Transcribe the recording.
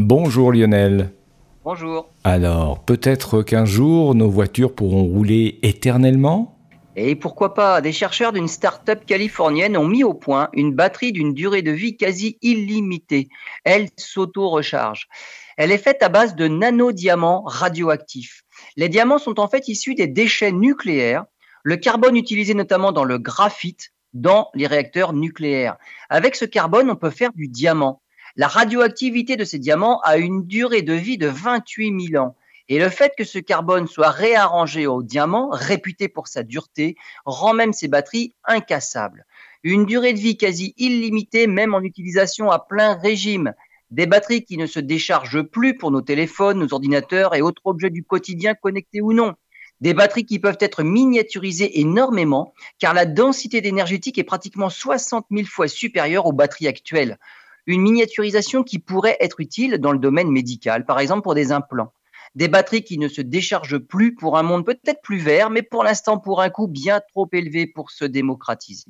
Bonjour Lionel. Bonjour. Alors, peut-être qu'un jour, nos voitures pourront rouler éternellement? Et pourquoi pas? Des chercheurs d'une start-up californienne ont mis au point une batterie d'une durée de vie quasi illimitée. Elle s'auto-recharge. Elle est faite à base de nanodiamants radioactifs. Les diamants sont en fait issus des déchets nucléaires, le carbone utilisé notamment dans le graphite, dans les réacteurs nucléaires. Avec ce carbone, on peut faire du diamant. La radioactivité de ces diamants a une durée de vie de 28 000 ans. Et le fait que ce carbone soit réarrangé au diamant, réputé pour sa dureté, rend même ces batteries incassables. Une durée de vie quasi illimitée, même en utilisation à plein régime. Des batteries qui ne se déchargent plus pour nos téléphones, nos ordinateurs et autres objets du quotidien connectés ou non. Des batteries qui peuvent être miniaturisées énormément, car la densité d'énergétique est pratiquement 60 000 fois supérieure aux batteries actuelles une miniaturisation qui pourrait être utile dans le domaine médical, par exemple pour des implants. Des batteries qui ne se déchargent plus pour un monde peut-être plus vert, mais pour l'instant pour un coût bien trop élevé pour se démocratiser.